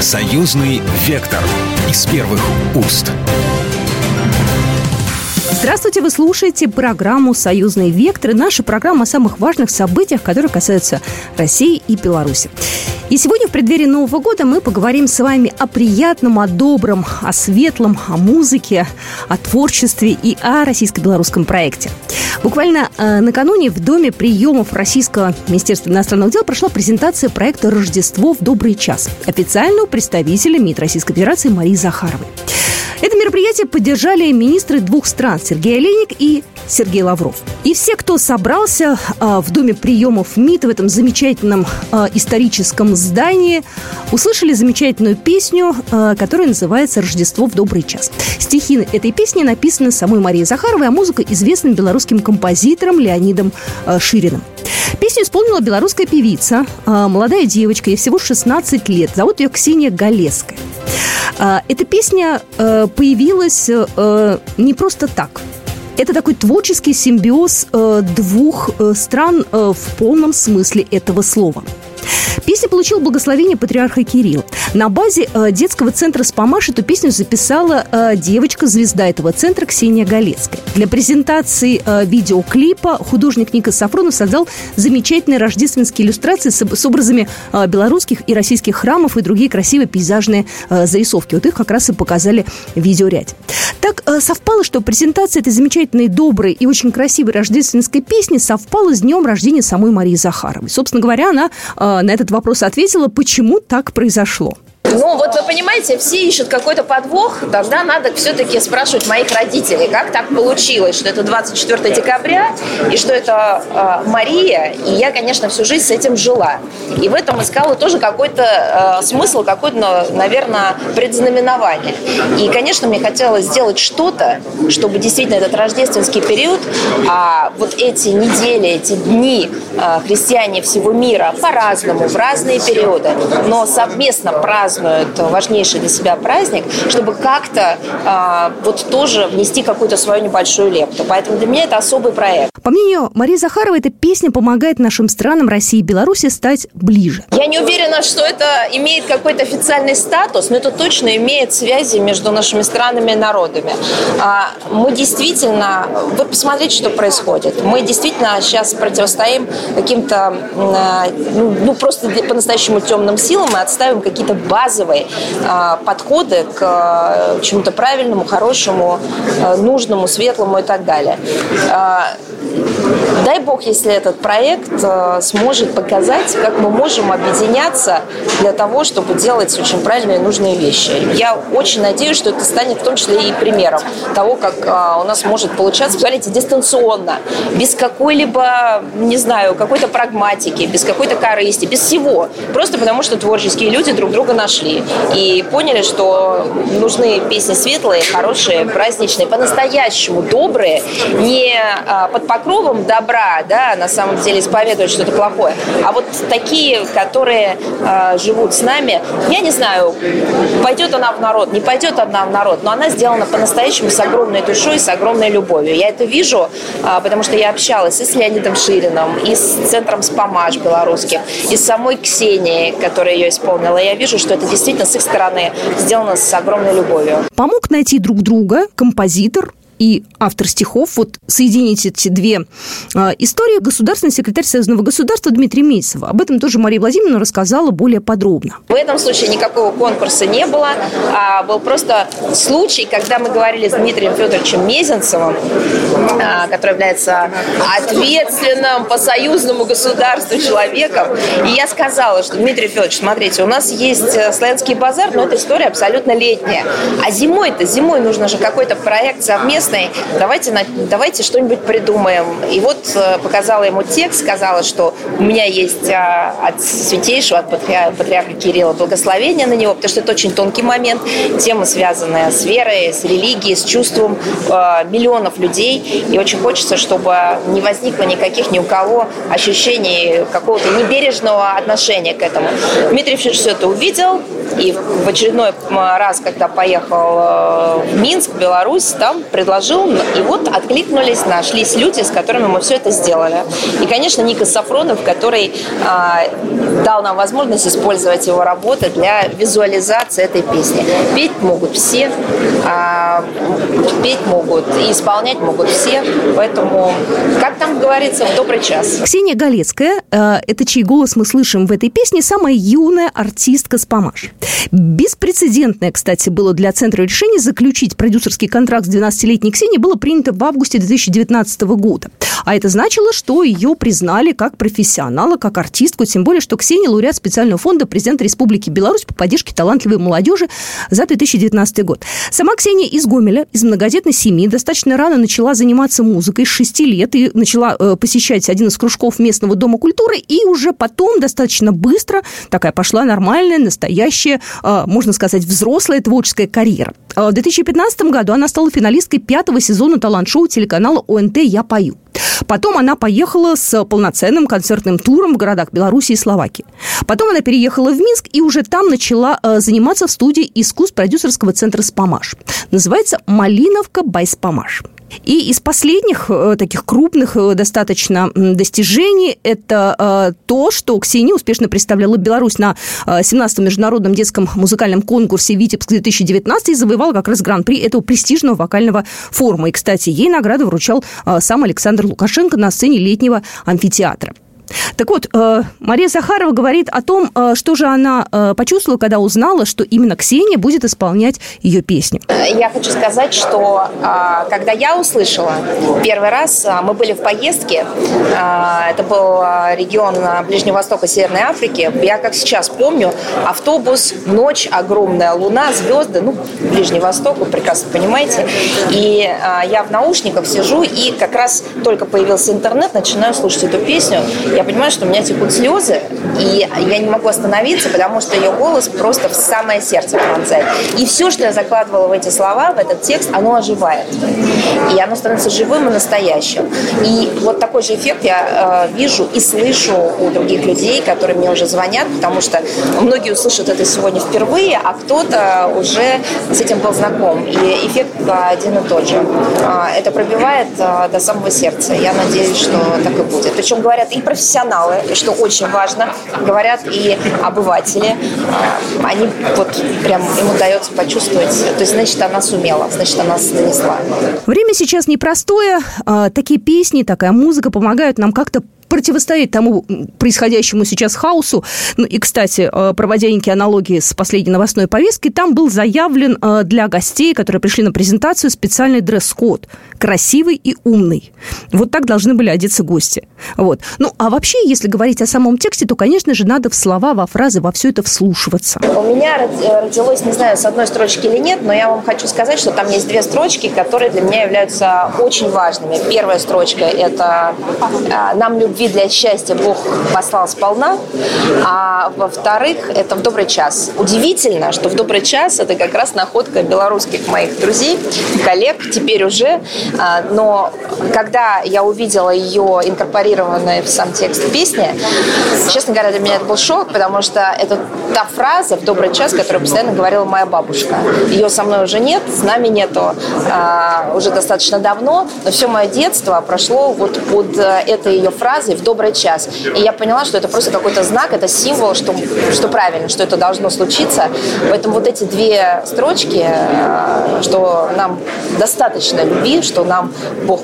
Союзный вектор из первых уст. Здравствуйте, вы слушаете программу «Союзный вектор» наша программа о самых важных событиях, которые касаются России и Беларуси. И сегодня в преддверии Нового года мы поговорим с вами о приятном, о добром, о светлом, о музыке, о творчестве и о российско-белорусском проекте. Буквально э, накануне в Доме приемов Российского Министерства иностранных дел прошла презентация проекта «Рождество в добрый час» официального представителя МИД Российской Федерации Марии Захаровой. Это мероприятие поддержали министры двух стран Сергей Олейник и Сергей Лавров. И все, кто собрался а, в Доме приемов МИД в этом замечательном а, историческом здании, услышали замечательную песню, а, которая называется «Рождество в добрый час». Стихи этой песни написаны самой Марией Захаровой, а музыка известным белорусским композитором Леонидом а, Шириным. Песню исполнила белорусская певица, а, молодая девочка, ей всего 16 лет. Зовут ее Ксения Галеская. Эта песня э, появилась э, не просто так. Это такой творческий симбиоз э, двух стран в полном смысле этого слова – Песня получила благословение патриарха Кирилла. На базе э, детского центра «Спамаш» эту песню записала э, девочка-звезда этого центра Ксения Галецкая. Для презентации э, видеоклипа художник Ника Сафронов создал замечательные рождественские иллюстрации с, образами белорусских и российских храмов и другие красивые пейзажные э, зарисовки. Вот их как раз и показали в видеоряде. Так э, совпало, что презентация этой замечательной, доброй и очень красивой рождественской песни совпала с днем рождения самой Марии Захаровой. Собственно говоря, она э, на этот вопрос ответила, почему так произошло. Ну, вот вы понимаете, все ищут какой-то подвох, тогда надо все-таки спрашивать моих родителей, как так получилось, что это 24 декабря, и что это э, Мария, и я, конечно, всю жизнь с этим жила. И в этом искала тоже какой-то э, смысл, какой-то, наверное, предзнаменование. И, конечно, мне хотелось сделать что-то, чтобы действительно этот рождественский период, а вот эти недели, эти дни э, христиане всего мира по-разному, в разные периоды, но совместно празднуют празднуют важнейший для себя праздник, чтобы как-то а, вот тоже внести какую-то свою небольшую лепту. Поэтому для меня это особый проект. По мнению Марии Захаровой, эта песня помогает нашим странам России и Беларуси стать ближе. Я не уверена, что это имеет какой-то официальный статус, но это точно имеет связи между нашими странами и народами. А, мы действительно, вы посмотрите, что происходит. Мы действительно сейчас противостоим каким-то, ну, ну просто по-настоящему темным силам и отставим какие-то базовые базовые а, подходы к а, чему-то правильному, хорошему, а, нужному, светлому и так далее. Дай бог, если этот проект сможет показать, как мы можем объединяться для того, чтобы делать очень правильные и нужные вещи. Я очень надеюсь, что это станет в том числе и примером того, как у нас может получаться, смотрите, дистанционно, без какой-либо, не знаю, какой-то прагматики, без какой-то корысти, без всего. Просто потому, что творческие люди друг друга нашли нашли и поняли, что нужны песни светлые, хорошие, праздничные, по-настоящему добрые, не а, под покровом добра, да, на самом деле исповедуют что-то плохое, а вот такие, которые а, живут с нами. Я не знаю, пойдет она в народ, не пойдет она в народ, но она сделана по-настоящему с огромной душой, с огромной любовью. Я это вижу, а, потому что я общалась и с Леонидом Ширином, и с центром «Спамаш» белорусским, и с самой Ксенией, которая ее исполнила. Я вижу, что это действительно с их стороны сделано с огромной любовью. Помог найти друг друга композитор, и автор стихов. Вот соединить эти две э, истории государственный секретарь Союзного государства Дмитрий Мейцев. Об этом тоже Мария Владимировна рассказала более подробно. В этом случае никакого конкурса не было. А был просто случай, когда мы говорили с Дмитрием Федоровичем Мезенцевым, а, который является ответственным по союзному государству человеком. И я сказала, что Дмитрий Федорович, смотрите, у нас есть э, славянский базар, но эта история абсолютно летняя. А зимой-то, зимой нужно же какой-то проект совместный интересный, давайте, давайте что-нибудь придумаем. И вот э, показала ему текст, сказала, что у меня есть а, от святейшего, от патриарха, патриарха Кирилла благословение на него, потому что это очень тонкий момент, тема, связанная с верой, с религией, с чувством э, миллионов людей. И очень хочется, чтобы не возникло никаких ни у кого ощущений какого-то небережного отношения к этому. Дмитрий все это увидел, и в очередной раз, когда поехал э, в Минск, Беларусь, там предложил предложил, и вот откликнулись, нашлись люди, с которыми мы все это сделали. И, конечно, Ника Сафронов, который а, дал нам возможность использовать его работы для визуализации этой песни. Петь могут все, а, петь могут и исполнять могут все, поэтому, как там говорится, в добрый час. Ксения Галецкая, э, это чей голос мы слышим в этой песне, самая юная артистка с Помаш. Беспрецедентное, кстати, было для Центра решения заключить продюсерский контракт с 12-летней Ксенией было принято в августе 2019 года. А это значило, что ее признали как профессионала, как артистку, тем более, что Ксения лауреат специального фонда президента Республики Беларусь по поддержке талантливой молодежи за 2019 год. Сама Ксения из Гомеля, из многодетной семьи, достаточно рано начала заниматься музыкой с 6 лет и начала э, посещать один из кружков местного дома культуры, и уже потом достаточно быстро такая пошла нормальная, настоящая, э, можно сказать, взрослая творческая карьера. Э, в 2015 году она стала финалисткой пятого сезона талант-шоу телеканала ОНТ «Я пою». Потом она поехала с полноценным концертным туром в городах Беларуси и Словакии. Потом она переехала в Минск и уже там начала э, заниматься в студии искусств продюсерского центра «Спамаш». Называется «Малиновка бай Спамаш». И из последних э, таких крупных э, достаточно достижений это э, то, что Ксения успешно представляла Беларусь на 17-м международном детском музыкальном конкурсе «Витебск-2019» и завоевала как раз гран-при этого престижного вокального форума. И, кстати, ей награду вручал сам Александр Лукашенко на сцене летнего амфитеатра. Так вот, э, Мария Захарова говорит о том, э, что же она э, почувствовала, когда узнала, что именно Ксения будет исполнять ее песню. Я хочу сказать, что когда я услышала первый раз, мы были в поездке, это был регион Ближнего Востока, Северной Африки, я как сейчас помню, автобус, ночь, огромная луна, звезды, ну, Ближний Восток, вы прекрасно понимаете, и я в наушниках сижу, и как раз только появился интернет, начинаю слушать эту песню, я понимаю, что у меня текут слезы, и я не могу остановиться, потому что ее голос просто в самое сердце пронзает. И все, что я закладывала в эти слова, в этот текст, оно оживает. И оно становится живым и настоящим. И вот такой же эффект я э, вижу и слышу у других людей, которые мне уже звонят, потому что многие услышат это сегодня впервые, а кто-то уже с этим был знаком. И эффект один и тот же. А, это пробивает э, до самого сердца. Я надеюсь, что так и будет. Причем говорят и профессионалы, профессионалы, что очень важно, говорят и обыватели. А, они вот прям им удается почувствовать, то есть, значит, она сумела, значит, она нанесла. Время сейчас непростое. А, такие песни, такая музыка помогают нам как-то противостоять тому происходящему сейчас хаосу. Ну и, кстати, э, проводя некие аналогии с последней новостной повесткой, там был заявлен э, для гостей, которые пришли на презентацию, специальный дресс-код. Красивый и умный. Вот так должны были одеться гости. Вот. Ну, а вообще, если говорить о самом тексте, то, конечно же, надо в слова, во фразы, во все это вслушиваться. У меня э, родилось, не знаю, с одной строчки или нет, но я вам хочу сказать, что там есть две строчки, которые для меня являются очень важными. Первая строчка – это «Нам любви любви для счастья Бог послал сполна, а во-вторых, это в добрый час. Удивительно, что в добрый час это как раз находка белорусских моих друзей, коллег, теперь уже, а, но когда я увидела ее инкорпорированной в сам текст песни, честно говоря, для меня это был шок, потому что это та фраза в добрый час, которую постоянно говорила моя бабушка. Ее со мной уже нет, с нами нету а, уже достаточно давно, но все мое детство прошло вот под э, этой ее фразой, фразой в добрый час. И я поняла, что это просто какой-то знак, это символ, что, что правильно, что это должно случиться. Поэтому вот эти две строчки, э, что нам достаточно любви, что нам Бог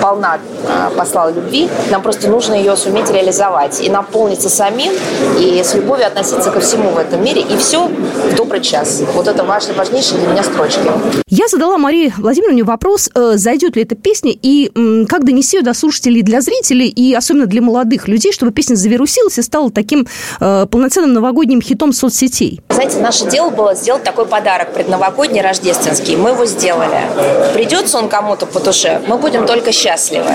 полна э, послал любви, нам просто нужно ее суметь реализовать и наполниться самим, и с любовью относиться ко всему в этом мире, и все в добрый час. Вот это важно, важнейшие для меня строчки. Я задала Марии Владимировне вопрос, э, зайдет ли эта песня, и как донести ее до слушателей, для зрителей, и особенно особенно для молодых людей, чтобы песня завирусилась и стала таким э, полноценным новогодним хитом соцсетей? Знаете, наше дело было сделать такой подарок предновогодний, рождественский. Мы его сделали. Придется он кому-то по душе, мы будем только счастливы.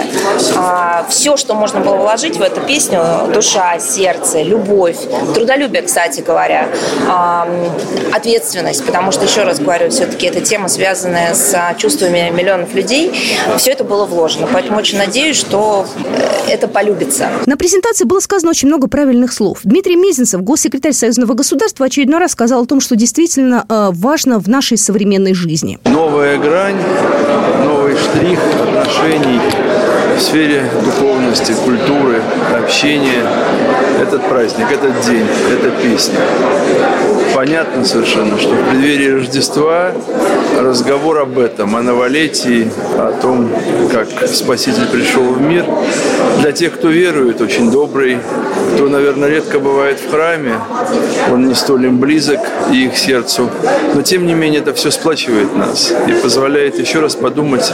А, все, что можно было вложить в эту песню, душа, сердце, любовь, трудолюбие, кстати говоря, а, ответственность, потому что, еще раз говорю, все-таки эта тема, связанная с чувствами миллионов людей, все это было вложено. Поэтому очень надеюсь, что это полюбит полюбится. На презентации было сказано очень много правильных слов. Дмитрий Мезенцев, госсекретарь Союзного государства, очередной раз сказал о том, что действительно э, важно в нашей современной жизни. Новая грань, новый штрих отношений в сфере духовности, культуры, общения. Этот праздник, этот день, эта песня. Понятно совершенно, что в преддверии Рождества разговор об этом, о новолетии, о том, как Спаситель пришел в мир, для тех, кто верует, очень добрый, кто, наверное, редко бывает в храме, он не столь им близок и их сердцу, но тем не менее это все сплачивает нас и позволяет еще раз подумать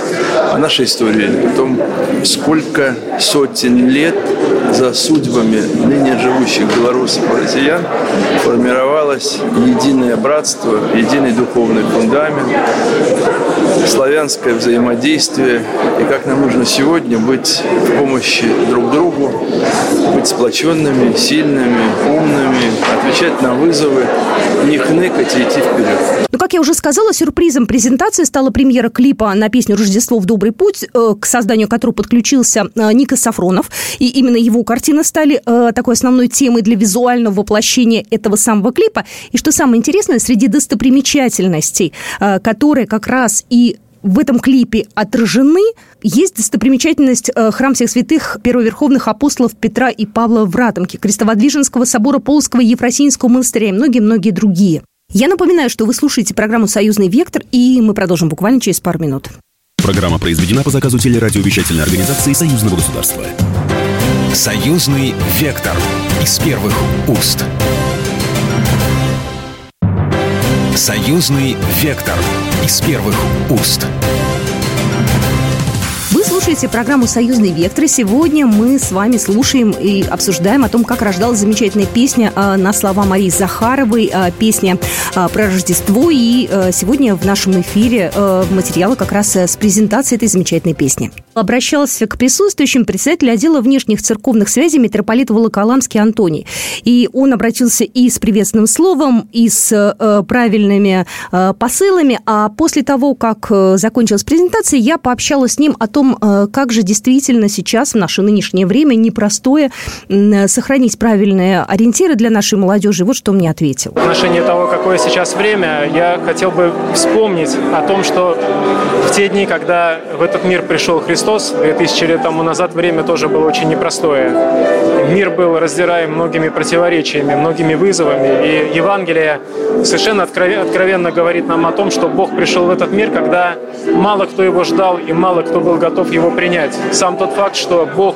о нашей истории, о том, сколько сотен лет за судьбами ныне живущих белорусов и россиян формировалось единое братство, единый духовный фундамент, славянское взаимодействие и как нам нужно сегодня быть в помощи друг другу, быть сплоченными, сильными, умными, отвечать на вызовы, не хныкать и идти вперед. Ну, как я уже сказала, сюрпризом презентации стала премьера клипа на песню «Рождество в добрый путь», э, к созданию которого подключился э, Ника Сафронов. И именно его картины стали э, такой основной темой для визуального воплощения этого самого клипа. И что самое интересное, среди достопримечательностей, которые как раз и в этом клипе отражены, есть достопримечательность э, храм всех святых первоверховных апостолов Петра и Павла в Ратомке, Крестоводвиженского собора Полского Ефросинского монастыря и многие-многие другие. Я напоминаю, что вы слушаете программу «Союзный вектор», и мы продолжим буквально через пару минут. Программа произведена по заказу телерадиовещательной организации Союзного государства. «Союзный вектор» из первых уст. «Союзный вектор» из первых уст. Вы слушаете программу «Союзный вектор». Сегодня мы с вами слушаем и обсуждаем о том, как рождалась замечательная песня а, на слова Марии Захаровой, а, песня а, про Рождество. И сегодня в нашем эфире материалы как раз с презентацией этой замечательной песни. Обращался к присутствующим председатель отдела внешних церковных связей митрополит Волоколамский Антоний. И он обратился и с приветственным словом, и с правильными посылами. А после того, как закончилась презентация, я пообщалась с ним о том, Э, как же действительно сейчас, в наше нынешнее время, непростое сохранить правильные ориентиры для нашей молодежи. Вот что он мне ответил. В отношении того, какое сейчас время, я хотел бы вспомнить о том, что в те дни, когда в этот мир пришел Христос, 2000 лет тому назад, время тоже было очень непростое. Мир был раздираем многими противоречиями, многими вызовами. И Евангелие совершенно откровенно говорит нам о том, что Бог пришел в этот мир, когда мало кто его ждал и мало кто был готов его принять. Сам тот факт, что Бог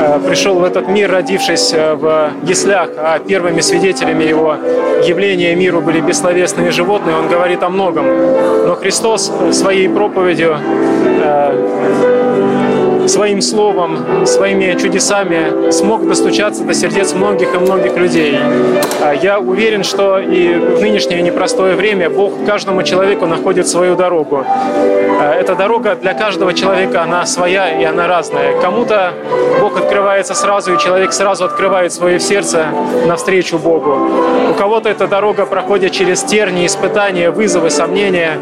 э, пришел в этот мир, родившись э, в яслях, а первыми свидетелями его явления миру были бессловесные животные, он говорит о многом. Но Христос своей проповедью э, своим словом, своими чудесами смог достучаться до сердец многих и многих людей. А я уверен, что и в нынешнее непростое время Бог каждому человеку находит свою дорогу. А эта дорога для каждого человека, она своя и она разная. Кому-то Бог открывается сразу, и человек сразу открывает свое сердце навстречу Богу. У кого-то эта дорога проходит через терни, испытания, вызовы, сомнения.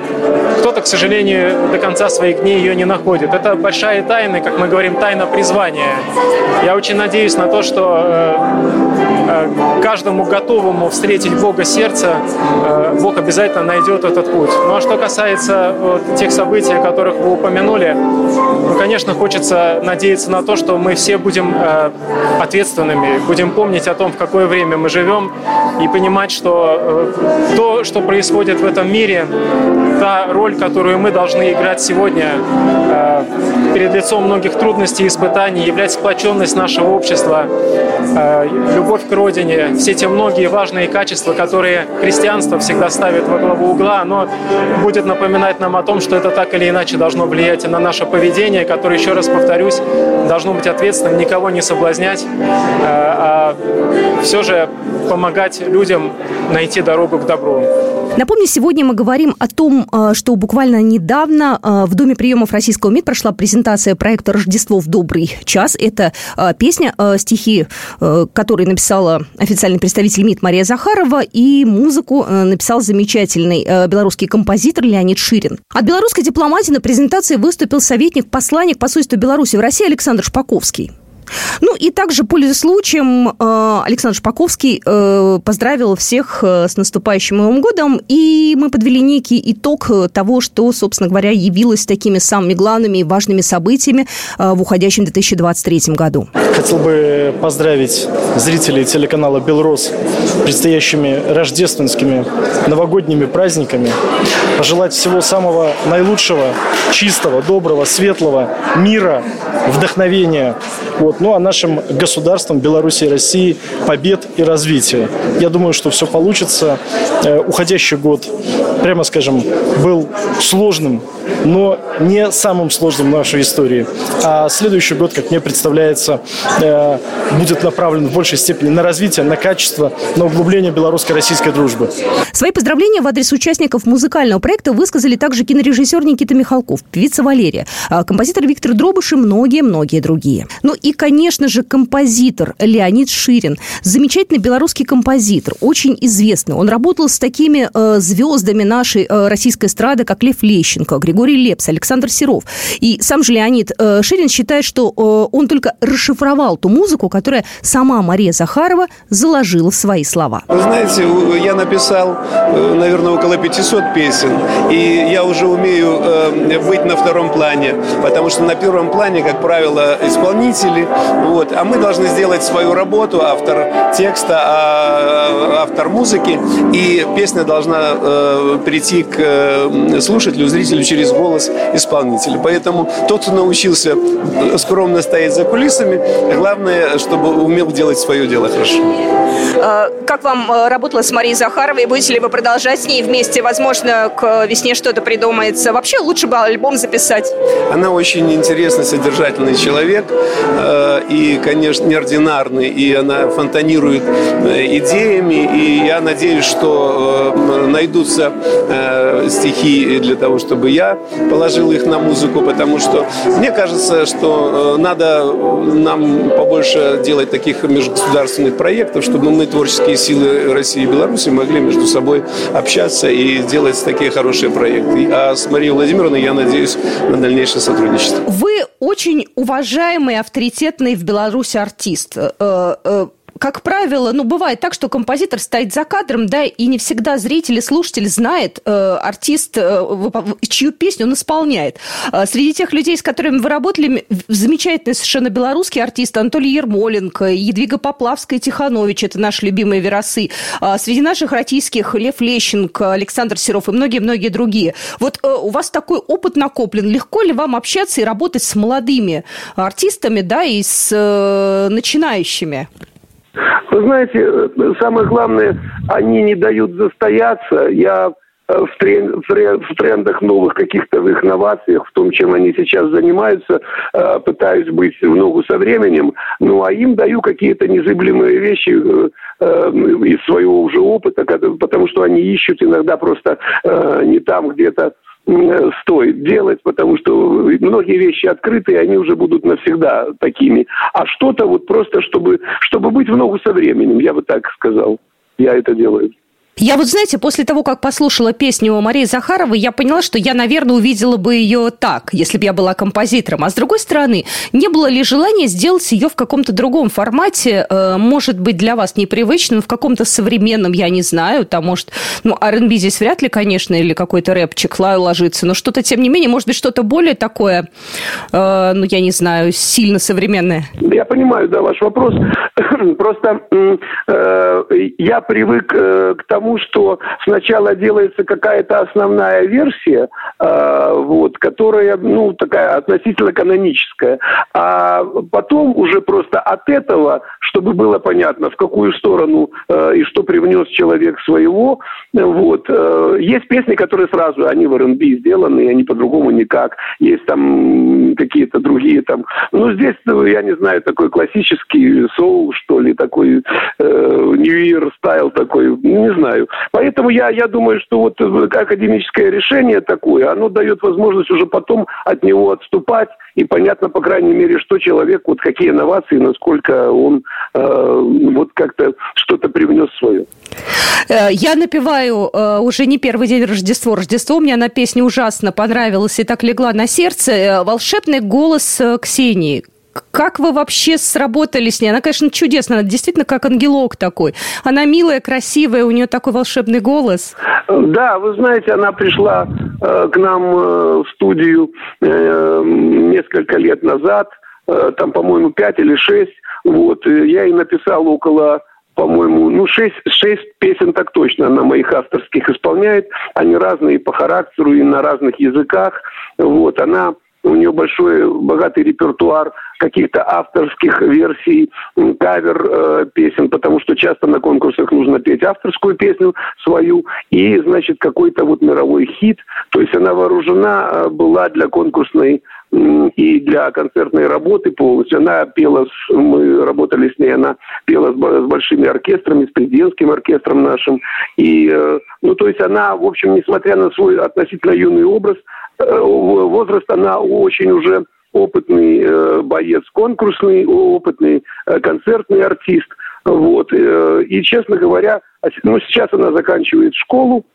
Кто-то, к сожалению, до конца своих дней ее не находит. Это большая тайна, как мы говорим, тайна призвания. Я очень надеюсь на то, что э, каждому готовому встретить Бога сердца, э, Бог обязательно найдет этот путь. Ну а что касается вот, тех событий, о которых вы упомянули, ну, конечно, хочется надеяться на то, что мы все будем ответственными, будем помнить о том, в какое время мы живем, и понимать, что то, что происходит в этом мире, та роль, которую мы должны играть сегодня перед лицом многих трудностей и испытаний является сплоченность нашего общества, э, любовь к родине, все те многие важные качества, которые христианство всегда ставит во главу угла, оно будет напоминать нам о том, что это так или иначе должно влиять на наше поведение, которое, еще раз повторюсь, должно быть ответственным, никого не соблазнять, э, а все же помогать людям найти дорогу к добру. Напомню, сегодня мы говорим о том, э, что буквально недавно в Доме приемов Российского МИД прошла презентация проекта «Рождество в добрый час». Это э, песня, э, стихи, э, которые написала официальный представитель МИД Мария Захарова, и музыку написал замечательный белорусский композитор Леонид Ширин. От белорусской дипломатии на презентации выступил советник посланник посольства Беларуси в России Александр Шпаковский. Ну и также, пользуясь случаем, э, Александр Шпаковский э, поздравил всех э, с наступающим Новым годом, и мы подвели некий итог того, что, собственно говоря, явилось такими самыми главными и важными событиями в уходящем 2023 году. Хотел бы поздравить зрителей телеканала «Белрос» предстоящими рождественскими новогодними праздниками, пожелать всего самого наилучшего, чистого, доброго, светлого, мира, вдохновения. Вот. Ну а нашим государствам Беларуси и России побед и развития. Я думаю, что все получится. Э, уходящий год, прямо скажем, был сложным, но не самым сложным в нашей истории. А следующий год, как мне представляется, э, будет направлен в большей степени на развитие, на качество, на углубление белорусско-российской дружбы. Свои поздравления в адрес участников музыкального проекта высказали также кинорежиссер Никита Михалков, певица Валерия, а композитор Виктор Дробыш и многие-многие другие. Ну и, конечно же, композитор Леонид Ширин. Замечательный белорусский композитор, очень известный. Он работал с такими э, звездами нашей э, российской эстрады, как Лев Лещенко, Григорий Лепс, Александр Серов. И сам же Леонид э, Ширин считает, что э, он только расшифровал ту музыку, которая сама Мария Захарова заложила в свои слова. Вы знаете, я написал, э, наверное, около 500 песен, и я уже умею быть на втором плане, потому что на первом плане, как правило, исполнители, вот, а мы должны сделать свою работу, автор текста, а, автор музыки, и песня должна прийти к слушателю, зрителю через голос исполнителя. Поэтому тот, кто научился скромно стоять за кулисами, главное, чтобы умел делать свое дело хорошо. А, как вам э, работала с Марией Захаровой? Будете ли вы продолжать с ней вместе? Возможно, к весне что-то придумается. Вообще лучше бы альбом записать. Она очень интересный, содержательный человек. Э, и, конечно, неординарный. И она фонтанирует э, идеями. И я надеюсь, что найдутся стихи для того, чтобы я положил их на музыку. Потому что мне кажется, что надо нам побольше делать таких межгосударственных проектов, чтобы мы творческие силы России и Беларуси могли между собой общаться и делать такие хорошие проекты. А с Марией Владимировной я надеюсь на дальнейшее сотрудничество. Вы очень уважаемый, авторитетный в Беларуси артист. Как правило, ну, бывает так, что композитор стоит за кадром, да, и не всегда зритель и слушатель знает э, артист, э, чью песню он исполняет. Э, среди тех людей, с которыми вы работали, замечательный совершенно белорусский артист Анатолий Ермоленко, Едвига Поплавская, Тиханович, это наши любимые веросы. Э, среди наших российских Лев Лещенко, Александр Серов и многие-многие другие. Вот э, у вас такой опыт накоплен. Легко ли вам общаться и работать с молодыми артистами, да, и с э, начинающими? Вы знаете, э, самое главное, они не дают застояться. Я э, в, тренд, в трендах новых каких-то в их новациях, в том, чем они сейчас занимаются, э, пытаюсь быть в ногу со временем, ну а им даю какие-то незыблемые вещи из своего уже опыта, потому что они ищут иногда просто не там где-то стоит делать, потому что многие вещи открытые, они уже будут навсегда такими. А что-то вот просто, чтобы, чтобы быть в ногу со временем, я бы так сказал. Я это делаю. Я вот, знаете, после того, как послушала песню Марии Захаровой, я поняла, что я, наверное, увидела бы ее так, если бы я была композитором. А с другой стороны, не было ли желания сделать ее в каком-то другом формате, э, может быть, для вас непривычным, в каком-то современном, я не знаю, там, может, ну, R&B здесь вряд ли, конечно, или какой-то рэпчик ложится, но что-то, тем не менее, может быть, что-то более такое, э, ну, я не знаю, сильно современное. Я понимаю, да, ваш вопрос. Просто э, я привык к тому, тому, что сначала делается какая-то основная версия, э, вот, которая, ну, такая относительно каноническая, а потом уже просто от этого, чтобы было понятно, в какую сторону э, и что привнес человек своего, вот, э, есть песни, которые сразу, они в R&B сделаны, они по-другому никак, есть там какие-то другие там, ну, здесь, я не знаю, такой классический соул, что ли, такой э, New Year стайл такой, не знаю, знаю. Поэтому я, я думаю, что вот э, академическое решение такое, оно дает возможность уже потом от него отступать, и понятно, по крайней мере, что человек, вот какие инновации, насколько он э, вот как-то что-то привнес свое. Э, я напеваю э, уже не первый день Рождество. Рождество мне на песне ужасно понравилось и так легла на сердце. Волшебный голос Ксении. Как вы вообще сработали с ней? Она, конечно, чудесная, она действительно как ангелок такой. Она милая, красивая, у нее такой волшебный голос. Да, вы знаете, она пришла э, к нам э, в студию э, несколько лет назад, э, там, по-моему, пять или шесть. Вот, я ей написал около по-моему, ну, шесть, шесть песен так точно она моих авторских исполняет. Они разные по характеру и на разных языках. Вот, она у нее большой, богатый репертуар каких-то авторских версий, кавер э, песен, потому что часто на конкурсах нужно петь авторскую песню свою и, значит, какой-то вот мировой хит. То есть она вооружена э, была для конкурсной и для концертной работы полностью. Она пела, с, мы работали с ней, она пела с, с большими оркестрами, с президентским оркестром нашим. И, э, ну, то есть она, в общем, несмотря на свой относительно юный образ, Э, возраст она очень уже опытный э, боец конкурсный, опытный концертный артист. Вот. И, честно говоря, ну, сейчас она заканчивает школу,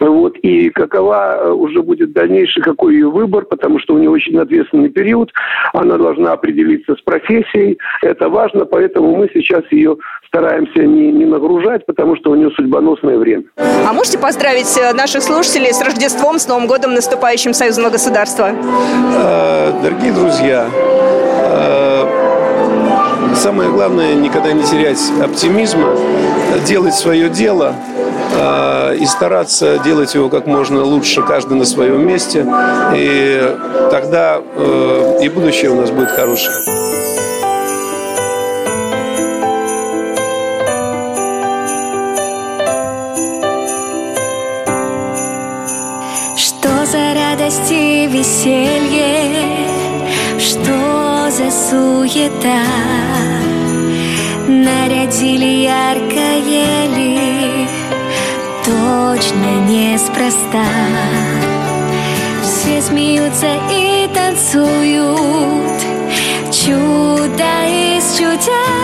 вот, и какова э, уже будет дальнейший, какой ее выбор, потому что у нее очень ответственный период, она должна определиться с профессией, это важно, поэтому мы сейчас ее стараемся не, не нагружать, потому что у нее судьбоносное время. А можете поздравить э, наших слушателей с Рождеством, с Новым годом, наступающим союзного государства? Э, дорогие друзья, самое главное никогда не терять оптимизма, делать свое дело – и стараться делать его как можно лучше, каждый на своем месте. И тогда э, и будущее у нас будет хорошее. Что за радость и веселье, что за суета Нарядили яркое неспроста. Все смеются и танцуют. Чудо из чудес